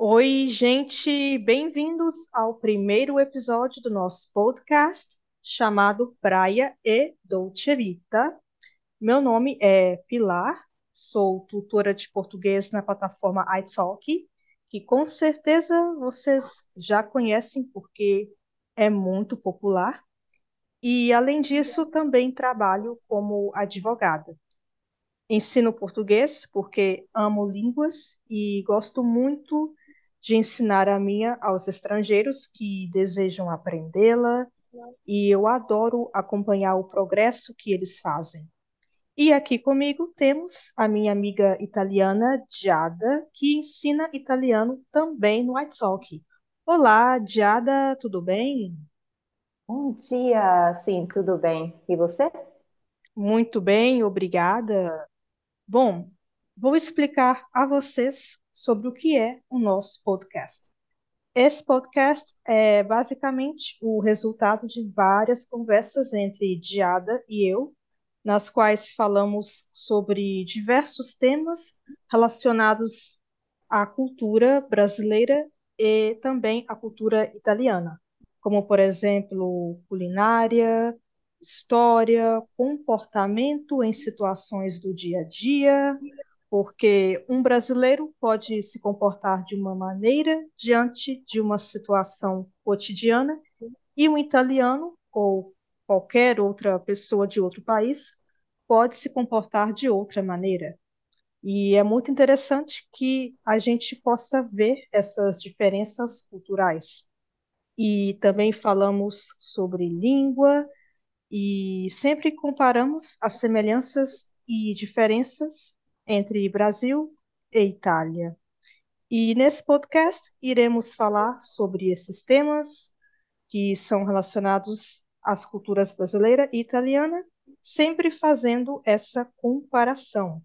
Oi, gente, bem-vindos ao primeiro episódio do nosso podcast chamado Praia e Dolce Vita. Meu nome é Pilar, sou tutora de português na plataforma iTalk, que com certeza vocês já conhecem porque é muito popular. E, além disso, também trabalho como advogada. Ensino português porque amo línguas e gosto muito de ensinar a minha aos estrangeiros que desejam aprendê-la, e eu adoro acompanhar o progresso que eles fazem. E aqui comigo temos a minha amiga italiana, Giada, que ensina italiano também no iTalk. Olá, Giada, tudo bem? Bom dia, sim, tudo bem. E você? Muito bem, obrigada. Bom, vou explicar a vocês sobre o que é o nosso podcast. Esse podcast é basicamente o resultado de várias conversas entre Diada e eu, nas quais falamos sobre diversos temas relacionados à cultura brasileira e também à cultura italiana, como, por exemplo, culinária, história, comportamento em situações do dia a dia, porque um brasileiro pode se comportar de uma maneira diante de uma situação cotidiana e um italiano ou qualquer outra pessoa de outro país pode se comportar de outra maneira. E é muito interessante que a gente possa ver essas diferenças culturais. E também falamos sobre língua e sempre comparamos as semelhanças e diferenças entre Brasil e Itália. E nesse podcast iremos falar sobre esses temas que são relacionados às culturas brasileira e italiana, sempre fazendo essa comparação.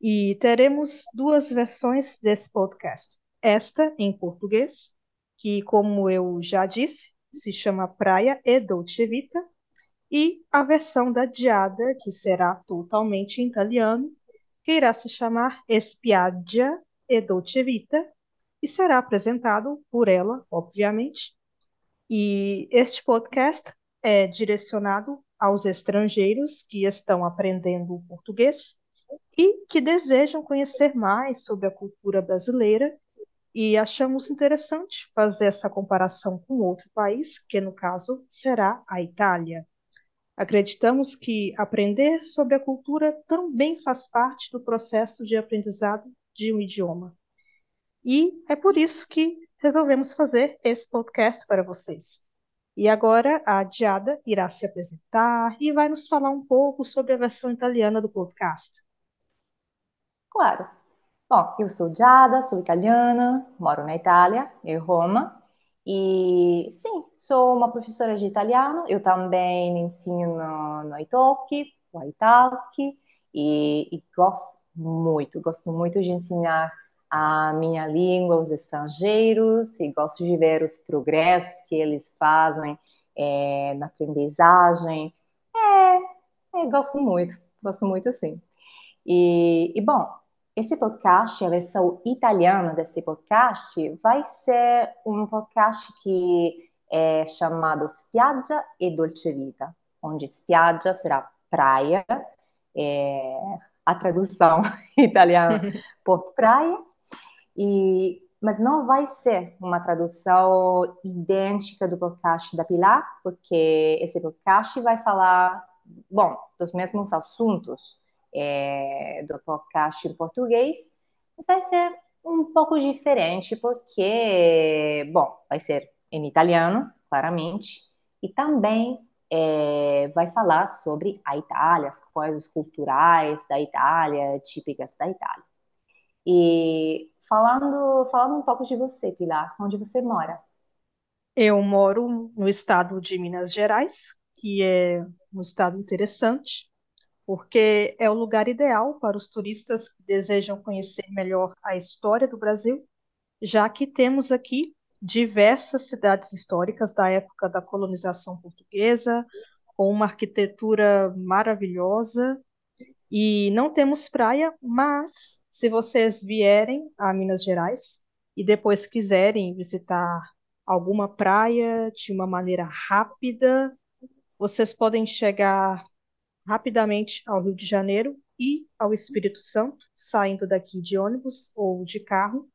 E teremos duas versões desse podcast. Esta em português, que, como eu já disse, se chama Praia e Dolce Vita, e a versão da Diada, que será totalmente em italiano, que irá se chamar Espiaggia e Dolce Vita, e será apresentado por ela, obviamente. E este podcast é direcionado aos estrangeiros que estão aprendendo português e que desejam conhecer mais sobre a cultura brasileira e achamos interessante fazer essa comparação com outro país, que no caso será a Itália. Acreditamos que aprender sobre a cultura também faz parte do processo de aprendizado de um idioma. E é por isso que resolvemos fazer esse podcast para vocês. E agora a Diada irá se apresentar e vai nos falar um pouco sobre a versão italiana do podcast. Claro. Bom, eu sou Giada, sou italiana, moro na Itália, em Roma, e sim, sou uma professora de italiano, eu também ensino no Italki, no Italki, e, e gosto muito, gosto muito de ensinar a minha língua aos estrangeiros e gosto de ver os progressos que eles fazem é, na aprendizagem. É, é, gosto muito, gosto muito sim. E, e bom, esse podcast, a versão italiana desse podcast, vai ser um podcast que é chamado Spiaggia e Dolce Vita, onde spiaggia será praia, é, a tradução italiana por praia, e, mas não vai ser uma tradução idêntica do podcast da Pilar, porque esse podcast vai falar, bom, dos mesmos assuntos, é, do podcast em português, vai ser um pouco diferente, porque, bom, vai ser em italiano, claramente, e também é, vai falar sobre a Itália, as coisas culturais da Itália, típicas da Itália. E falando, falando um pouco de você, Pilar, onde você mora? Eu moro no estado de Minas Gerais, que é um estado interessante, porque é o lugar ideal para os turistas que desejam conhecer melhor a história do Brasil, já que temos aqui diversas cidades históricas da época da colonização portuguesa, com uma arquitetura maravilhosa, e não temos praia, mas se vocês vierem a Minas Gerais, e depois quiserem visitar alguma praia de uma maneira rápida, vocês podem chegar rapidamente ao Rio de Janeiro e ao Espírito Santo, saindo daqui de ônibus ou de carro.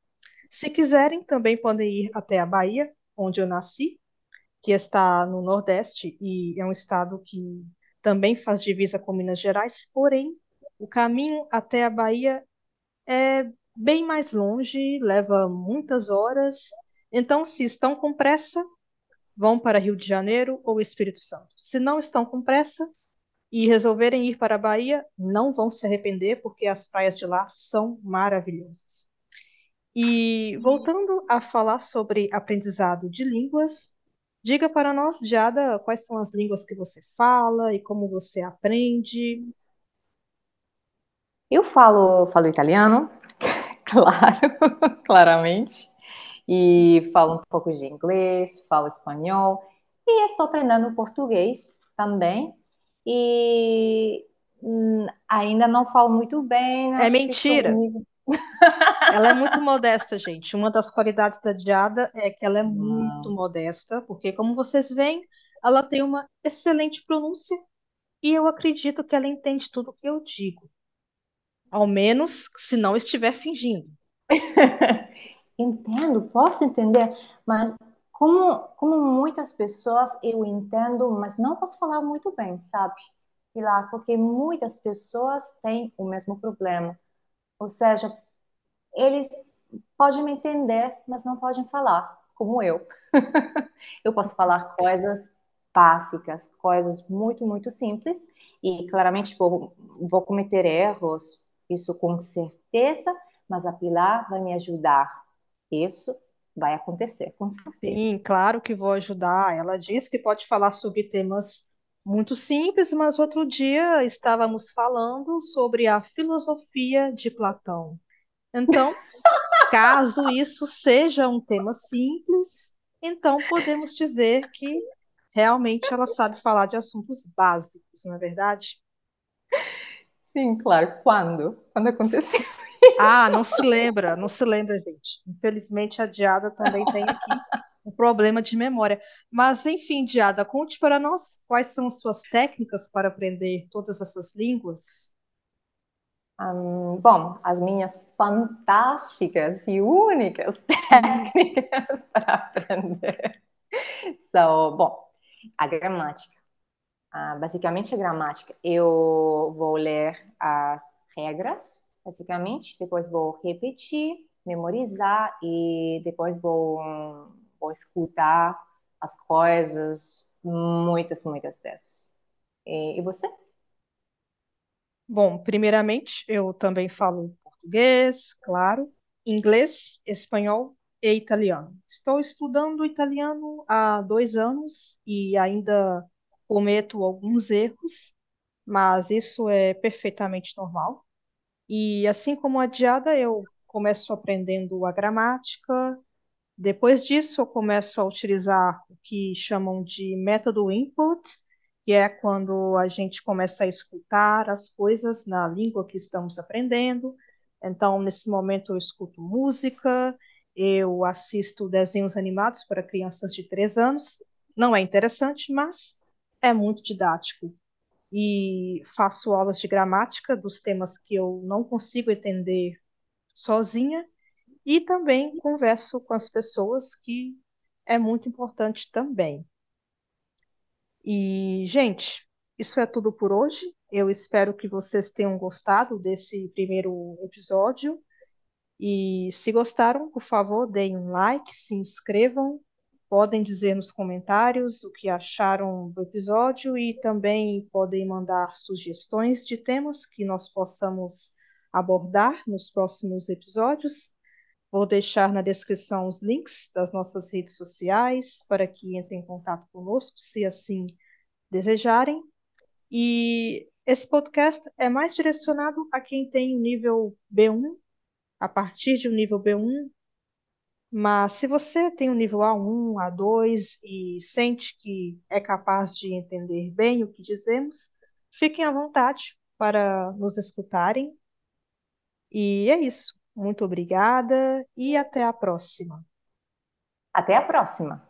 Se quiserem, também podem ir até a Bahia, onde eu nasci, que está no Nordeste e é um estado que também faz divisa com Minas Gerais, porém, o caminho até a Bahia é bem mais longe, leva muitas horas. Então, se estão com pressa, vão para Rio de Janeiro ou Espírito Santo. Se não estão com pressa e resolverem ir para a Bahia, não vão se arrepender, porque as praias de lá são maravilhosas. E voltando a falar sobre aprendizado de línguas, diga para nós, Jada, quais são as línguas que você fala e como você aprende. Eu falo, falo italiano, claro, claramente, e falo um pouco de inglês, falo espanhol, e estou aprendendo português também, e hum, ainda não falo muito bem. É mentira. Ela é muito modesta, gente. Uma das qualidades da Diada é que ela é muito modesta, porque, como vocês veem, ela tem uma excelente pronúncia e eu acredito que ela entende tudo o que eu digo. Ao menos se não estiver fingindo. Entendo, posso entender, mas como, como muitas pessoas eu entendo, mas não posso falar muito bem, sabe? E lá, porque muitas pessoas têm o mesmo problema. Ou seja, eles podem me entender, mas não podem falar, como eu. eu posso falar coisas básicas, coisas muito, muito simples, e claramente vou cometer erros, isso com certeza, mas a Pilar vai me ajudar. Isso vai acontecer, com certeza. Sim, claro que vou ajudar. Ela diz que pode falar sobre temas muito simples, mas outro dia estávamos falando sobre a filosofia de Platão. Então, caso isso seja um tema simples, então podemos dizer que realmente ela sabe falar de assuntos básicos, não é verdade? Sim, claro. Quando? Quando aconteceu? Ah, não se lembra, não se lembra, gente. Infelizmente, a Diada também tem aqui um problema de memória. Mas, enfim, Diada, conte para nós quais são suas técnicas para aprender todas essas línguas. Um, bom, as minhas fantásticas e únicas técnicas para aprender são, bom, a gramática. Uh, basicamente, a gramática. Eu vou ler as regras, basicamente, depois vou repetir, memorizar e depois vou, vou escutar as coisas muitas, muitas vezes. E, e você? Bom, primeiramente, eu também falo português, claro, inglês, espanhol e italiano. Estou estudando italiano há dois anos e ainda cometo alguns erros, mas isso é perfeitamente normal. E assim como a Diada, eu começo aprendendo a gramática. Depois disso, eu começo a utilizar o que chamam de método input, que é quando a gente começa a escutar as coisas na língua que estamos aprendendo. Então, nesse momento, eu escuto música, eu assisto desenhos animados para crianças de três anos. Não é interessante, mas é muito didático. E faço aulas de gramática dos temas que eu não consigo entender sozinha. E também converso com as pessoas, que é muito importante também. E, gente, isso é tudo por hoje. Eu espero que vocês tenham gostado desse primeiro episódio. E se gostaram, por favor, deem um like, se inscrevam. Podem dizer nos comentários o que acharam do episódio e também podem mandar sugestões de temas que nós possamos abordar nos próximos episódios. Vou deixar na descrição os links das nossas redes sociais para que entrem em contato conosco, se assim desejarem. E esse podcast é mais direcionado a quem tem o nível B1, a partir de um nível B1. Mas se você tem o nível A1, A2 e sente que é capaz de entender bem o que dizemos, fiquem à vontade para nos escutarem. E é isso. Muito obrigada e até a próxima. Até a próxima!